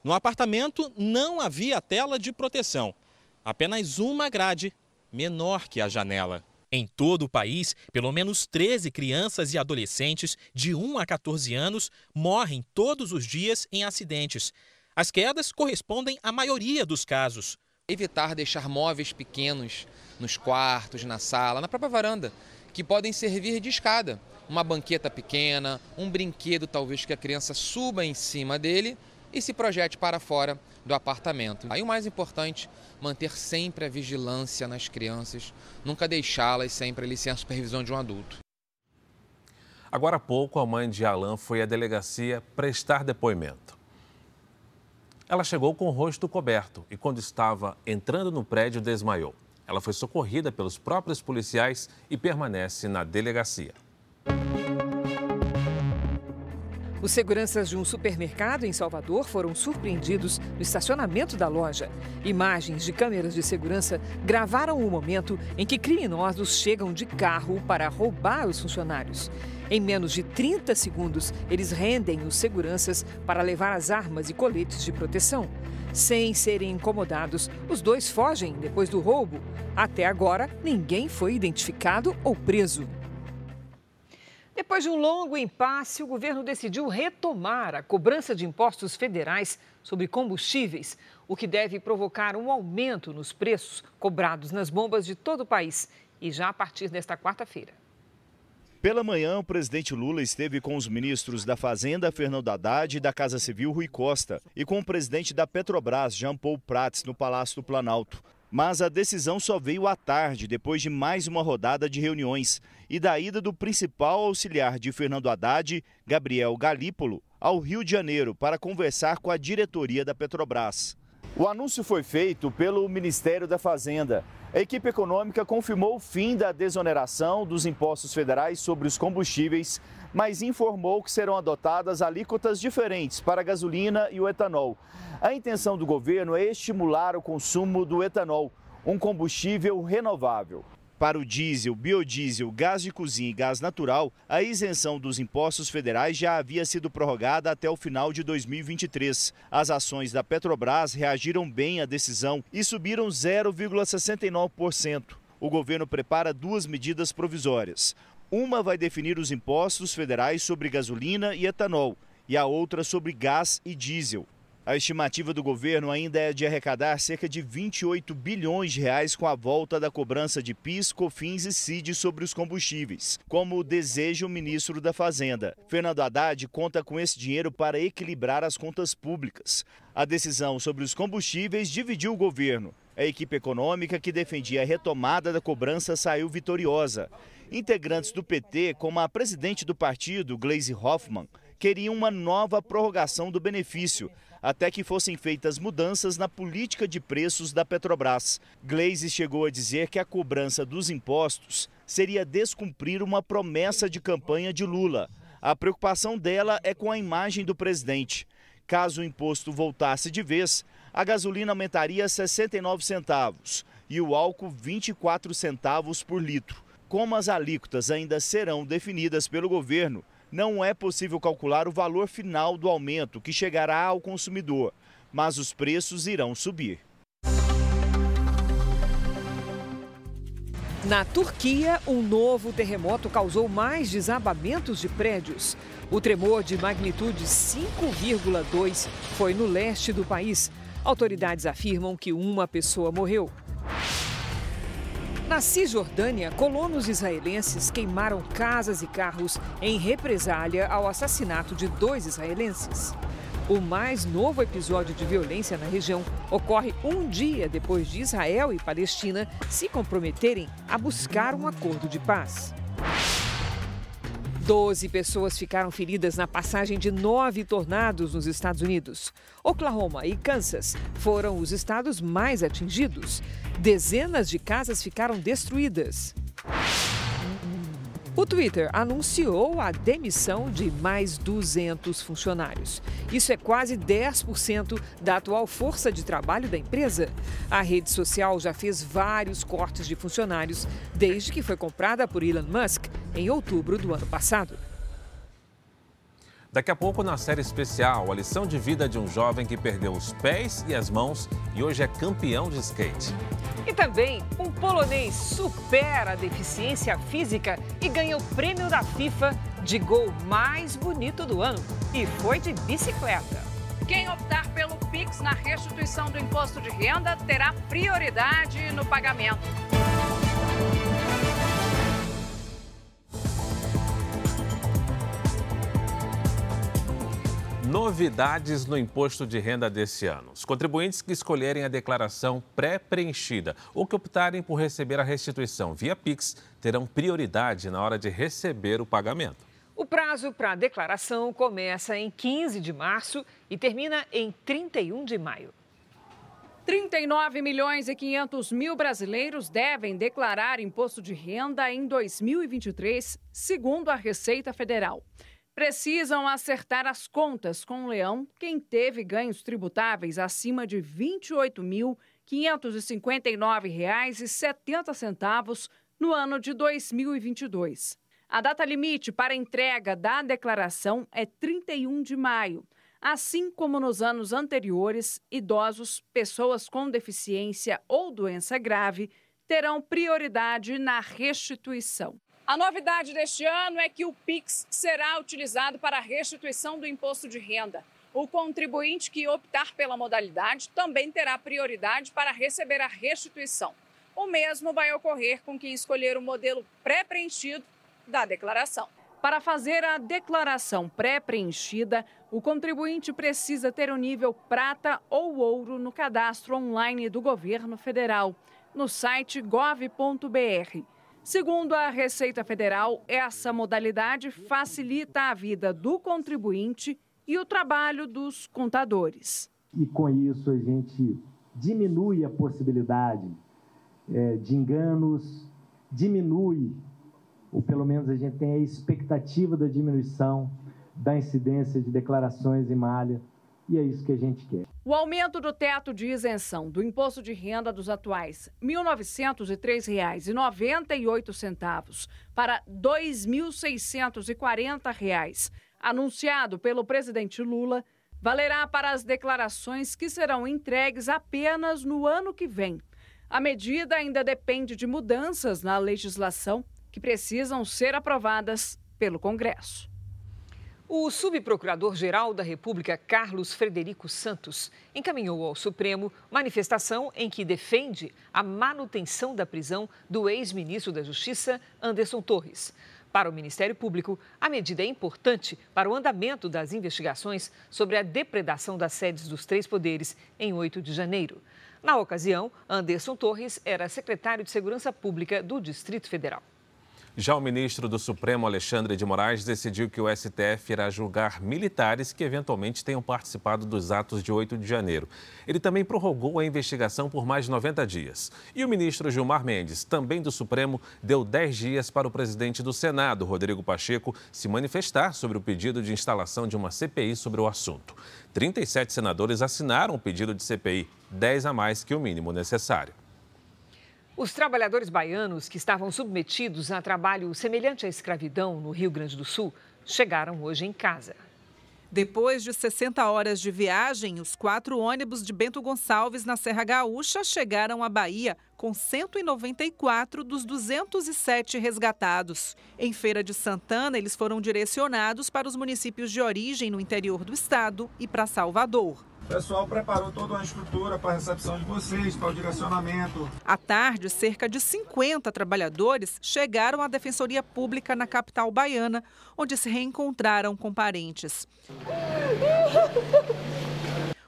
No apartamento não havia tela de proteção, apenas uma grade menor que a janela. Em todo o país, pelo menos 13 crianças e adolescentes de 1 a 14 anos morrem todos os dias em acidentes. As quedas correspondem à maioria dos casos. Evitar deixar móveis pequenos nos quartos, na sala, na própria varanda, que podem servir de escada. Uma banqueta pequena, um brinquedo talvez que a criança suba em cima dele e se projete para fora do apartamento. Aí o mais importante, manter sempre a vigilância nas crianças, nunca deixá-las sempre ali sem a supervisão de um adulto. Agora há pouco, a mãe de Alan foi à delegacia prestar depoimento. Ela chegou com o rosto coberto e, quando estava entrando no prédio, desmaiou. Ela foi socorrida pelos próprios policiais e permanece na delegacia. Os seguranças de um supermercado em Salvador foram surpreendidos no estacionamento da loja. Imagens de câmeras de segurança gravaram o momento em que criminosos chegam de carro para roubar os funcionários. Em menos de 30 segundos, eles rendem os seguranças para levar as armas e coletes de proteção. Sem serem incomodados, os dois fogem depois do roubo. Até agora, ninguém foi identificado ou preso. Depois de um longo impasse, o governo decidiu retomar a cobrança de impostos federais sobre combustíveis, o que deve provocar um aumento nos preços cobrados nas bombas de todo o país e já a partir desta quarta-feira. Pela manhã, o presidente Lula esteve com os ministros da Fazenda, Fernando Haddad, e da Casa Civil, Rui Costa, e com o presidente da Petrobras, Jean Paul Prats, no Palácio do Planalto. Mas a decisão só veio à tarde, depois de mais uma rodada de reuniões e da ida do principal auxiliar de Fernando Haddad, Gabriel Galípolo, ao Rio de Janeiro para conversar com a diretoria da Petrobras. O anúncio foi feito pelo Ministério da Fazenda a equipe econômica confirmou o fim da desoneração dos impostos federais sobre os combustíveis, mas informou que serão adotadas alíquotas diferentes para a gasolina e o etanol. A intenção do governo é estimular o consumo do etanol, um combustível renovável. Para o diesel, biodiesel, gás de cozinha e gás natural, a isenção dos impostos federais já havia sido prorrogada até o final de 2023. As ações da Petrobras reagiram bem à decisão e subiram 0,69%. O governo prepara duas medidas provisórias. Uma vai definir os impostos federais sobre gasolina e etanol, e a outra sobre gás e diesel. A estimativa do governo ainda é de arrecadar cerca de 28 bilhões de reais com a volta da cobrança de PIS, COFINS e CID sobre os combustíveis, como deseja o ministro da Fazenda. Fernando Haddad conta com esse dinheiro para equilibrar as contas públicas. A decisão sobre os combustíveis dividiu o governo. A equipe econômica que defendia a retomada da cobrança saiu vitoriosa. Integrantes do PT, como a presidente do partido, Gleisi Hoffmann, queriam uma nova prorrogação do benefício, até que fossem feitas mudanças na política de preços da Petrobras. Gleisi chegou a dizer que a cobrança dos impostos seria descumprir uma promessa de campanha de Lula. A preocupação dela é com a imagem do presidente. Caso o imposto voltasse de vez, a gasolina aumentaria 69 centavos e o álcool 24 centavos por litro. Como as alíquotas ainda serão definidas pelo governo, não é possível calcular o valor final do aumento que chegará ao consumidor, mas os preços irão subir. Na Turquia, um novo terremoto causou mais desabamentos de prédios. O tremor de magnitude 5,2 foi no leste do país. Autoridades afirmam que uma pessoa morreu. Na Cisjordânia, colonos israelenses queimaram casas e carros em represália ao assassinato de dois israelenses. O mais novo episódio de violência na região ocorre um dia depois de Israel e Palestina se comprometerem a buscar um acordo de paz. Doze pessoas ficaram feridas na passagem de nove tornados nos Estados Unidos. Oklahoma e Kansas foram os estados mais atingidos. Dezenas de casas ficaram destruídas. O Twitter anunciou a demissão de mais 200 funcionários. Isso é quase 10% da atual força de trabalho da empresa. A rede social já fez vários cortes de funcionários desde que foi comprada por Elon Musk em outubro do ano passado. Daqui a pouco, na série especial, a lição de vida de um jovem que perdeu os pés e as mãos e hoje é campeão de skate. E também, um polonês supera a deficiência física e ganha o prêmio da FIFA de gol mais bonito do ano. E foi de bicicleta. Quem optar pelo Pix na restituição do imposto de renda terá prioridade no pagamento. Novidades no imposto de renda desse ano. Os contribuintes que escolherem a declaração pré-preenchida ou que optarem por receber a restituição via Pix terão prioridade na hora de receber o pagamento. O prazo para a declaração começa em 15 de março e termina em 31 de maio. 39 milhões e 500 mil brasileiros devem declarar imposto de renda em 2023, segundo a Receita Federal precisam acertar as contas com o Leão quem teve ganhos tributáveis acima de R$ 28.559,70 no ano de 2022. A data limite para entrega da declaração é 31 de maio. Assim como nos anos anteriores, idosos, pessoas com deficiência ou doença grave terão prioridade na restituição. A novidade deste ano é que o PIX será utilizado para a restituição do imposto de renda. O contribuinte que optar pela modalidade também terá prioridade para receber a restituição. O mesmo vai ocorrer com quem escolher o modelo pré-preenchido da declaração. Para fazer a declaração pré-preenchida, o contribuinte precisa ter o nível prata ou ouro no cadastro online do governo federal, no site gov.br. Segundo a Receita Federal, essa modalidade facilita a vida do contribuinte e o trabalho dos contadores. E com isso a gente diminui a possibilidade é, de enganos, diminui, ou pelo menos a gente tem a expectativa da diminuição da incidência de declarações em malha e é isso que a gente quer. O aumento do teto de isenção do imposto de renda dos atuais R$ 1.903,98 para R$ 2.640, anunciado pelo presidente Lula, valerá para as declarações que serão entregues apenas no ano que vem. A medida ainda depende de mudanças na legislação que precisam ser aprovadas pelo Congresso. O subprocurador-geral da República, Carlos Frederico Santos, encaminhou ao Supremo manifestação em que defende a manutenção da prisão do ex-ministro da Justiça, Anderson Torres. Para o Ministério Público, a medida é importante para o andamento das investigações sobre a depredação das sedes dos três poderes em 8 de janeiro. Na ocasião, Anderson Torres era secretário de Segurança Pública do Distrito Federal. Já o ministro do Supremo, Alexandre de Moraes, decidiu que o STF irá julgar militares que eventualmente tenham participado dos atos de 8 de janeiro. Ele também prorrogou a investigação por mais de 90 dias. E o ministro Gilmar Mendes, também do Supremo, deu 10 dias para o presidente do Senado, Rodrigo Pacheco, se manifestar sobre o pedido de instalação de uma CPI sobre o assunto. 37 senadores assinaram o pedido de CPI, 10 a mais que o mínimo necessário. Os trabalhadores baianos que estavam submetidos a trabalho semelhante à escravidão no Rio Grande do Sul chegaram hoje em casa. Depois de 60 horas de viagem, os quatro ônibus de Bento Gonçalves na Serra Gaúcha chegaram à Bahia com 194 dos 207 resgatados. Em Feira de Santana, eles foram direcionados para os municípios de origem no interior do estado e para Salvador. O pessoal preparou toda uma estrutura para a recepção de vocês, para o direcionamento. À tarde, cerca de 50 trabalhadores chegaram à Defensoria Pública na capital baiana, onde se reencontraram com parentes.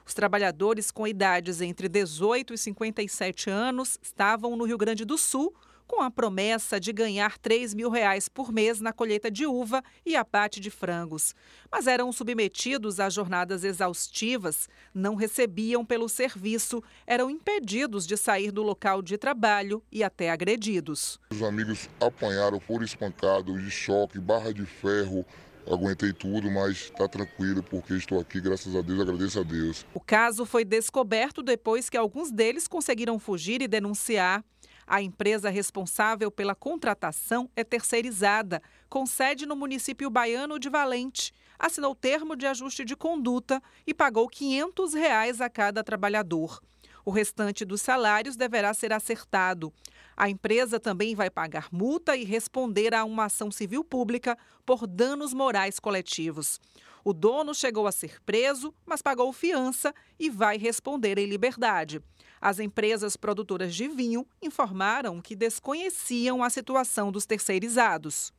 Os trabalhadores com idades entre 18 e 57 anos estavam no Rio Grande do Sul com a promessa de ganhar 3 mil reais por mês na colheita de uva e abate de frangos. Mas eram submetidos a jornadas exaustivas, não recebiam pelo serviço, eram impedidos de sair do local de trabalho e até agredidos. Os amigos apanharam, foram espancados de choque, barra de ferro, aguentei tudo, mas está tranquilo porque estou aqui, graças a Deus, agradeço a Deus. O caso foi descoberto depois que alguns deles conseguiram fugir e denunciar. A empresa responsável pela contratação é terceirizada, com sede no município baiano de Valente. Assinou termo de ajuste de conduta e pagou 500 reais a cada trabalhador. O restante dos salários deverá ser acertado. A empresa também vai pagar multa e responder a uma ação civil pública por danos morais coletivos. O dono chegou a ser preso, mas pagou fiança e vai responder em liberdade. As empresas produtoras de vinho informaram que desconheciam a situação dos terceirizados.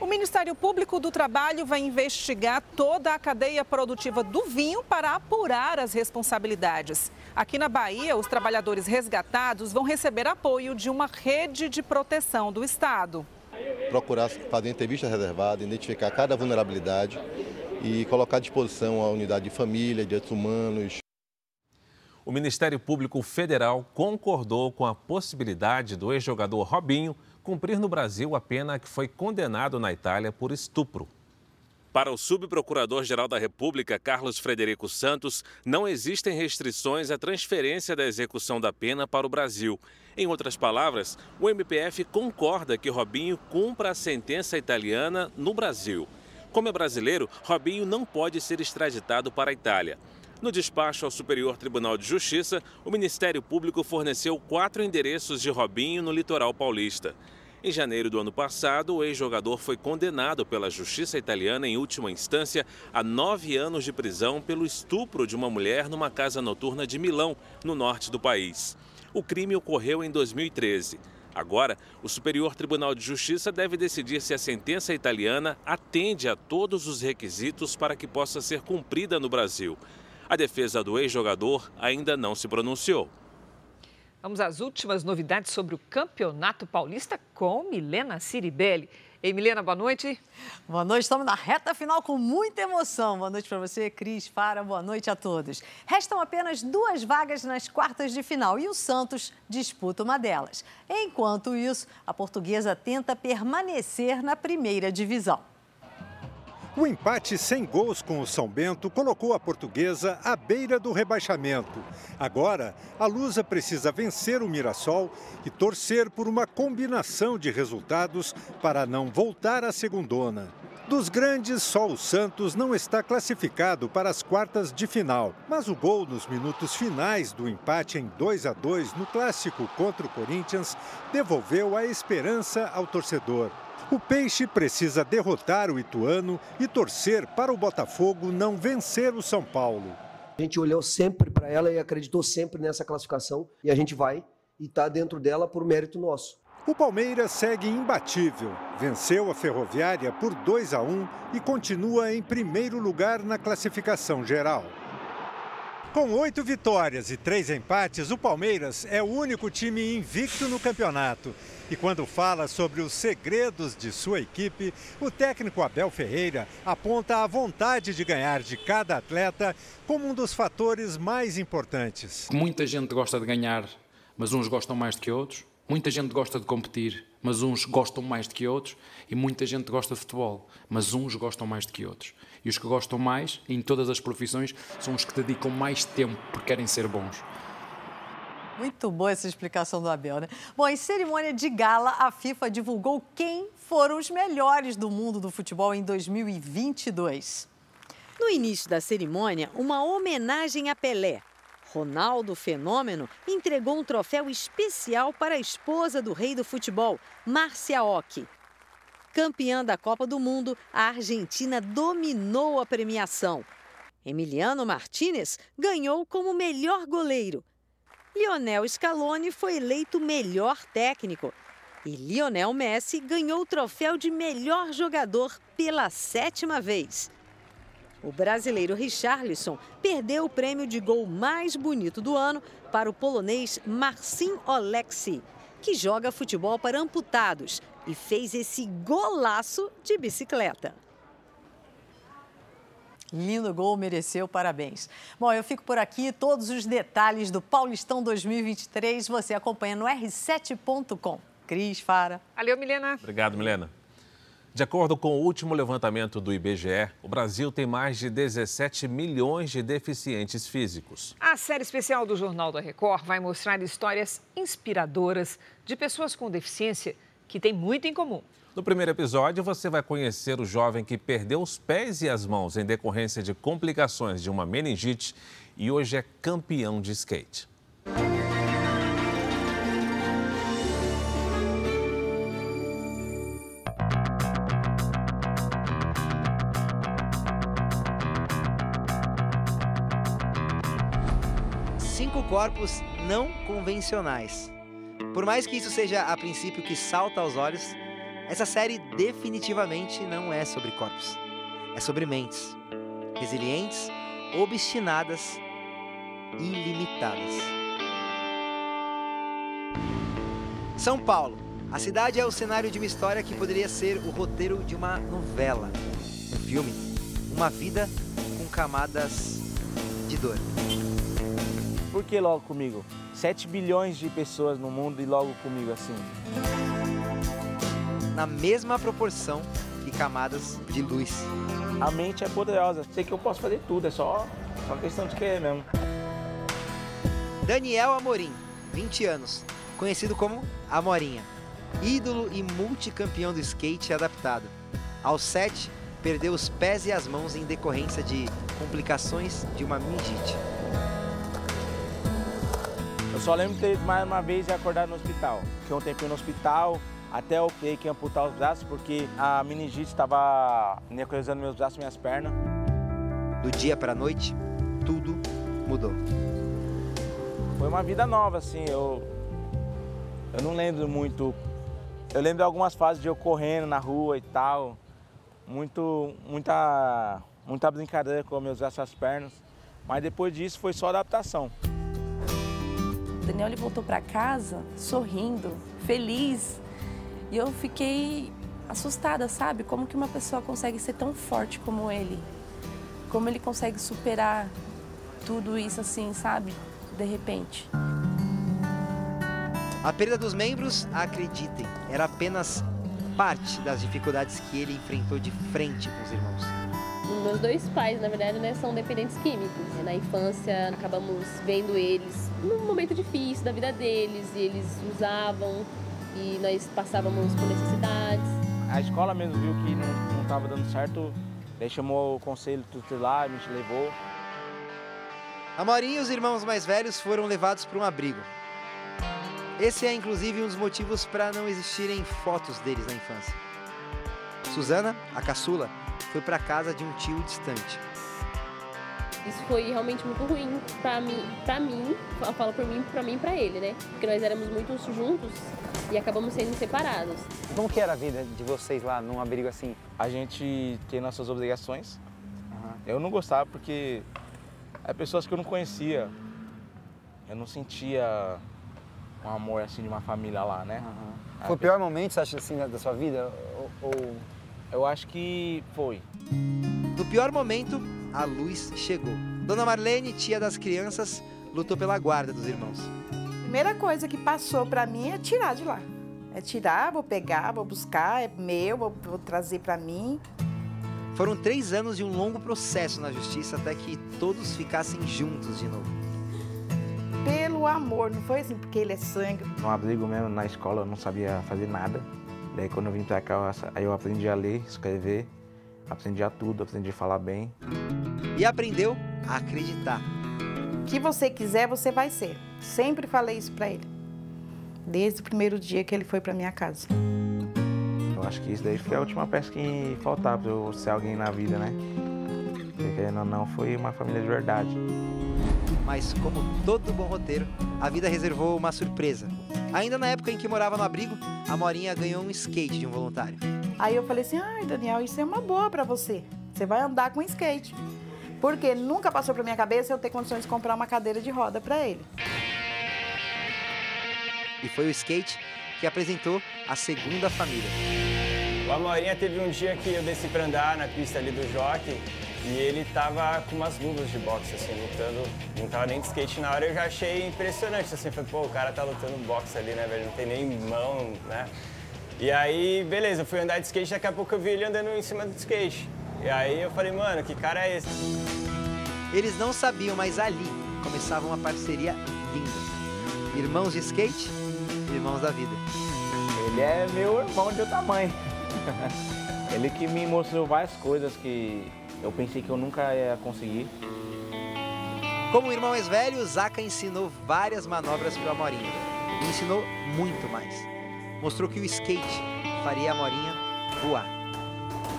O Ministério Público do Trabalho vai investigar toda a cadeia produtiva do vinho para apurar as responsabilidades. Aqui na Bahia, os trabalhadores resgatados vão receber apoio de uma rede de proteção do Estado. Procurar fazer entrevista reservada, identificar cada vulnerabilidade e colocar à disposição a unidade de família, direitos humanos, o Ministério Público Federal concordou com a possibilidade do ex-jogador Robinho cumprir no Brasil a pena que foi condenado na Itália por estupro. Para o subprocurador-geral da República, Carlos Frederico Santos, não existem restrições à transferência da execução da pena para o Brasil. Em outras palavras, o MPF concorda que Robinho cumpra a sentença italiana no Brasil. Como é brasileiro, Robinho não pode ser extraditado para a Itália. No despacho ao Superior Tribunal de Justiça, o Ministério Público forneceu quatro endereços de Robinho no litoral paulista. Em janeiro do ano passado, o ex-jogador foi condenado pela justiça italiana em última instância a nove anos de prisão pelo estupro de uma mulher numa casa noturna de Milão, no norte do país. O crime ocorreu em 2013. Agora, o Superior Tribunal de Justiça deve decidir se a sentença italiana atende a todos os requisitos para que possa ser cumprida no Brasil. A defesa do ex-jogador ainda não se pronunciou. Vamos às últimas novidades sobre o Campeonato Paulista com Milena Ciribelli. Ei, Milena, boa noite. Boa noite, estamos na reta final com muita emoção. Boa noite para você, Cris, Fara, boa noite a todos. Restam apenas duas vagas nas quartas de final e o Santos disputa uma delas. Enquanto isso, a portuguesa tenta permanecer na primeira divisão. O empate sem gols com o São Bento colocou a portuguesa à beira do rebaixamento. Agora, a Lusa precisa vencer o Mirassol e torcer por uma combinação de resultados para não voltar à segundona. Dos grandes, só o Santos não está classificado para as quartas de final. Mas o gol nos minutos finais do empate em 2 a 2 no clássico contra o Corinthians devolveu a esperança ao torcedor. O Peixe precisa derrotar o Ituano e torcer para o Botafogo não vencer o São Paulo. A gente olhou sempre para ela e acreditou sempre nessa classificação e a gente vai e está dentro dela por mérito nosso. O Palmeiras segue imbatível. Venceu a Ferroviária por 2 a 1 e continua em primeiro lugar na classificação geral. Com oito vitórias e três empates, o Palmeiras é o único time invicto no campeonato. E quando fala sobre os segredos de sua equipe, o técnico Abel Ferreira aponta a vontade de ganhar de cada atleta como um dos fatores mais importantes. Muita gente gosta de ganhar, mas uns gostam mais do que outros. Muita gente gosta de competir, mas uns gostam mais do que outros. E muita gente gosta de futebol, mas uns gostam mais do que outros. E os que gostam mais, em todas as profissões, são os que dedicam mais tempo porque querem ser bons. Muito boa essa explicação do Abel, né? Bom, em cerimônia de gala, a FIFA divulgou quem foram os melhores do mundo do futebol em 2022. No início da cerimônia, uma homenagem a Pelé. Ronaldo Fenômeno entregou um troféu especial para a esposa do rei do futebol, Márcia Ock. Campeã da Copa do Mundo, a Argentina dominou a premiação. Emiliano Martinez ganhou como melhor goleiro. Lionel Scaloni foi eleito melhor técnico. E Lionel Messi ganhou o troféu de melhor jogador pela sétima vez. O brasileiro Richarlison perdeu o prêmio de gol mais bonito do ano para o polonês Marcin Oleksi, que joga futebol para amputados e fez esse golaço de bicicleta. Lindo gol, mereceu, parabéns. Bom, eu fico por aqui. Todos os detalhes do Paulistão 2023 você acompanha no r7.com. Cris, Fara. Valeu, Milena. Obrigado, Milena. De acordo com o último levantamento do IBGE, o Brasil tem mais de 17 milhões de deficientes físicos. A série especial do Jornal da Record vai mostrar histórias inspiradoras de pessoas com deficiência que têm muito em comum. No primeiro episódio, você vai conhecer o jovem que perdeu os pés e as mãos em decorrência de complicações de uma meningite e hoje é campeão de skate. cinco corpos não convencionais. Por mais que isso seja a princípio que salta aos olhos, essa série definitivamente não é sobre corpos. É sobre mentes. Resilientes, obstinadas, ilimitadas. São Paulo. A cidade é o cenário de uma história que poderia ser o roteiro de uma novela. Um filme. Uma vida com camadas de dor. Por que logo comigo? 7 bilhões de pessoas no mundo e logo comigo assim. Na mesma proporção e camadas de luz. A mente é poderosa. Sei que eu posso fazer tudo, é só, só questão de querer mesmo. Daniel Amorim, 20 anos, conhecido como Amorinha. Ídolo e multicampeão do skate adaptado. Aos 7, perdeu os pés e as mãos em decorrência de complicações de uma meningite. Só lembro de ter mais uma vez acordar no hospital. Fiquei um tempinho no hospital, até eu ter que amputar os braços, porque a meningite estava necrosando meus braços e minhas pernas. Do dia para a noite, tudo mudou. Foi uma vida nova, assim, eu, eu não lembro muito. Eu lembro de algumas fases de eu correndo na rua e tal. Muito, muita, muita brincadeira com meus braços e as pernas. Mas depois disso foi só adaptação. Daniel ele voltou para casa sorrindo, feliz. E eu fiquei assustada, sabe? Como que uma pessoa consegue ser tão forte como ele? Como ele consegue superar tudo isso assim, sabe? De repente. A perda dos membros, acreditem, era apenas parte das dificuldades que ele enfrentou de frente com os irmãos. Meus dois pais, na verdade, né, são dependentes químicos. Na infância, acabamos vendo eles num momento difícil da vida deles, e eles usavam e nós passávamos por necessidades. a escola mesmo viu que não estava dando certo, daí chamou o conselho tutelar, a gente levou. A Morinha e os irmãos mais velhos foram levados para um abrigo. Esse é inclusive um dos motivos para não existirem fotos deles na infância. Suzana, a caçula, foi para casa de um tio distante. Isso foi realmente muito ruim para mim, para mim, eu falo por mim, para mim e para ele, né? Porque nós éramos muito juntos e acabamos sendo separados. Como que era a vida de vocês lá num abrigo assim? A gente tem nossas obrigações. Uhum. Eu não gostava porque é pessoas que eu não conhecia. Eu não sentia um amor assim de uma família lá, né? Uhum. Foi o pior momento, você acha assim, da sua vida? Ou... Eu acho que foi. No pior momento, a luz chegou. Dona Marlene, tia das crianças, lutou pela guarda dos irmãos. A primeira coisa que passou para mim é tirar de lá. É tirar, vou pegar, vou buscar, é meu, vou, vou trazer para mim. Foram três anos de um longo processo na justiça até que todos ficassem juntos de novo. Pelo amor, não foi assim porque ele é sangue. No abrigo mesmo, na escola, eu não sabia fazer nada. Daí quando eu vim pra cá, aí eu aprendi a ler, escrever, aprendi a tudo, aprendi a falar bem. E aprendeu a acreditar. O que você quiser, você vai ser. Sempre falei isso para ele. Desde o primeiro dia que ele foi para minha casa. Eu acho que isso daí foi a última peça que faltava para eu ser alguém na vida, né? Porque querendo ou não, foi uma família de verdade. Mas como todo bom roteiro, a vida reservou uma surpresa. Ainda na época em que morava no abrigo, a Morinha ganhou um skate de um voluntário. Aí eu falei assim: ai, Daniel, isso é uma boa para você. Você vai andar com skate. Porque nunca passou pra minha cabeça eu ter condições de comprar uma cadeira de roda para ele. E foi o skate que apresentou a segunda família. O Amorinha teve um dia que eu desci para andar na pista ali do Jockey e ele tava com umas luvas de boxe, assim, lutando. Não tava nem de skate na hora, eu já achei impressionante, assim, falei, pô, o cara tá lutando boxe ali, né, velho? Não tem nem mão, né? E aí, beleza, eu fui andar de skate, daqui a pouco eu vi ele andando em cima do skate. E aí eu falei, mano, que cara é esse? Eles não sabiam, mas ali começava uma parceria linda. Irmãos de skate, irmãos da vida. Ele é meu irmão de mãe. Ele que me mostrou várias coisas que eu pensei que eu nunca ia conseguir. Como irmão mais velho, Zaka ensinou várias manobras para a Morinha. E ensinou muito mais. Mostrou que o skate faria a Morinha voar.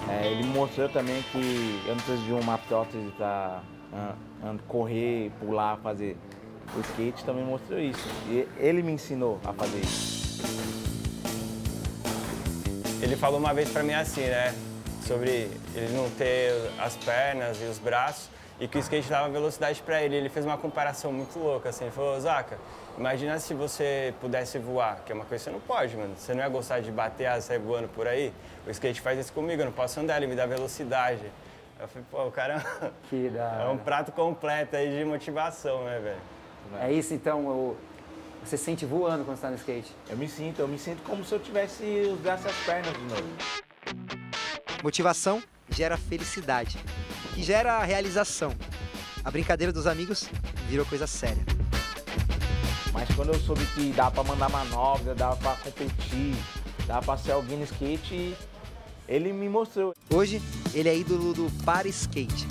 É, ele mostrou também que eu não preciso de uma prótese para uh, correr, pular, fazer. O skate também mostrou isso. E ele me ensinou a fazer isso. Ele falou uma vez para mim assim, né? Sobre ele não ter as pernas e os braços e que o skate dava velocidade para ele. Ele fez uma comparação muito louca, assim. Ele falou, Zaca, imagina se você pudesse voar, que é uma coisa que você não pode, mano. Você não ia gostar de bater asa sair voando por aí? O skate faz isso comigo, eu não posso andar, ele me dá velocidade. Eu falei, pô, o cara é um prato completo aí de motivação, né, velho? É isso, então, eu... você sente voando quando está no skate? Eu me sinto, eu me sinto como se eu tivesse os braços e as pernas de novo. Motivação gera felicidade, que gera realização. A brincadeira dos amigos virou coisa séria. Mas quando eu soube que dá para mandar manobra, dá para competir, dá para ser alguém no skate, ele me mostrou. Hoje, ele é ídolo do para skate.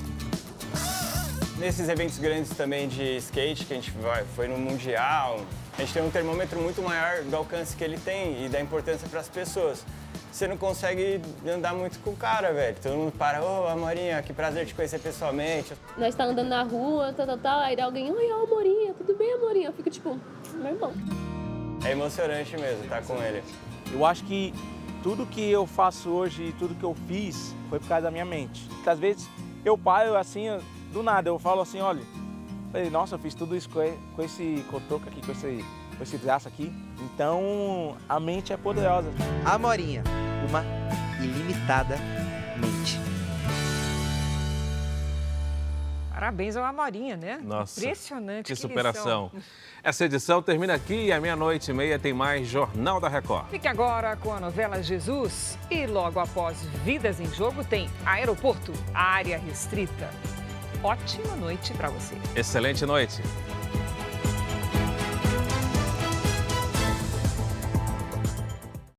Nesses eventos grandes também de skate, que a gente vai, foi no Mundial, a gente tem um termômetro muito maior do alcance que ele tem e da importância para as pessoas. Você não consegue andar muito com o cara, velho. Todo mundo para, ô, oh, Amorinha, que prazer te conhecer pessoalmente. Nós tá andando na rua, tal, tal, tal, aí alguém, oi, Amorinha, tudo bem, Amorinha? Eu fico tipo, meu irmão. É emocionante mesmo estar tá com ele. Eu acho que tudo que eu faço hoje e tudo que eu fiz foi por causa da minha mente. Às vezes eu paro assim, do nada, eu falo assim, olha, falei, nossa, eu fiz tudo isso com esse cotoco aqui, com esse, esse braço aqui. Então a mente é poderosa. A Morinha, uma ilimitada mente. Parabéns ao Amorinha, né? Nossa, Impressionante. Que, que superação. Lição. Essa edição termina aqui e à meia-noite e meia tem mais Jornal da Record. Fique agora com a novela Jesus e logo após Vidas em Jogo tem Aeroporto, área restrita. Ótima noite para você. Excelente noite.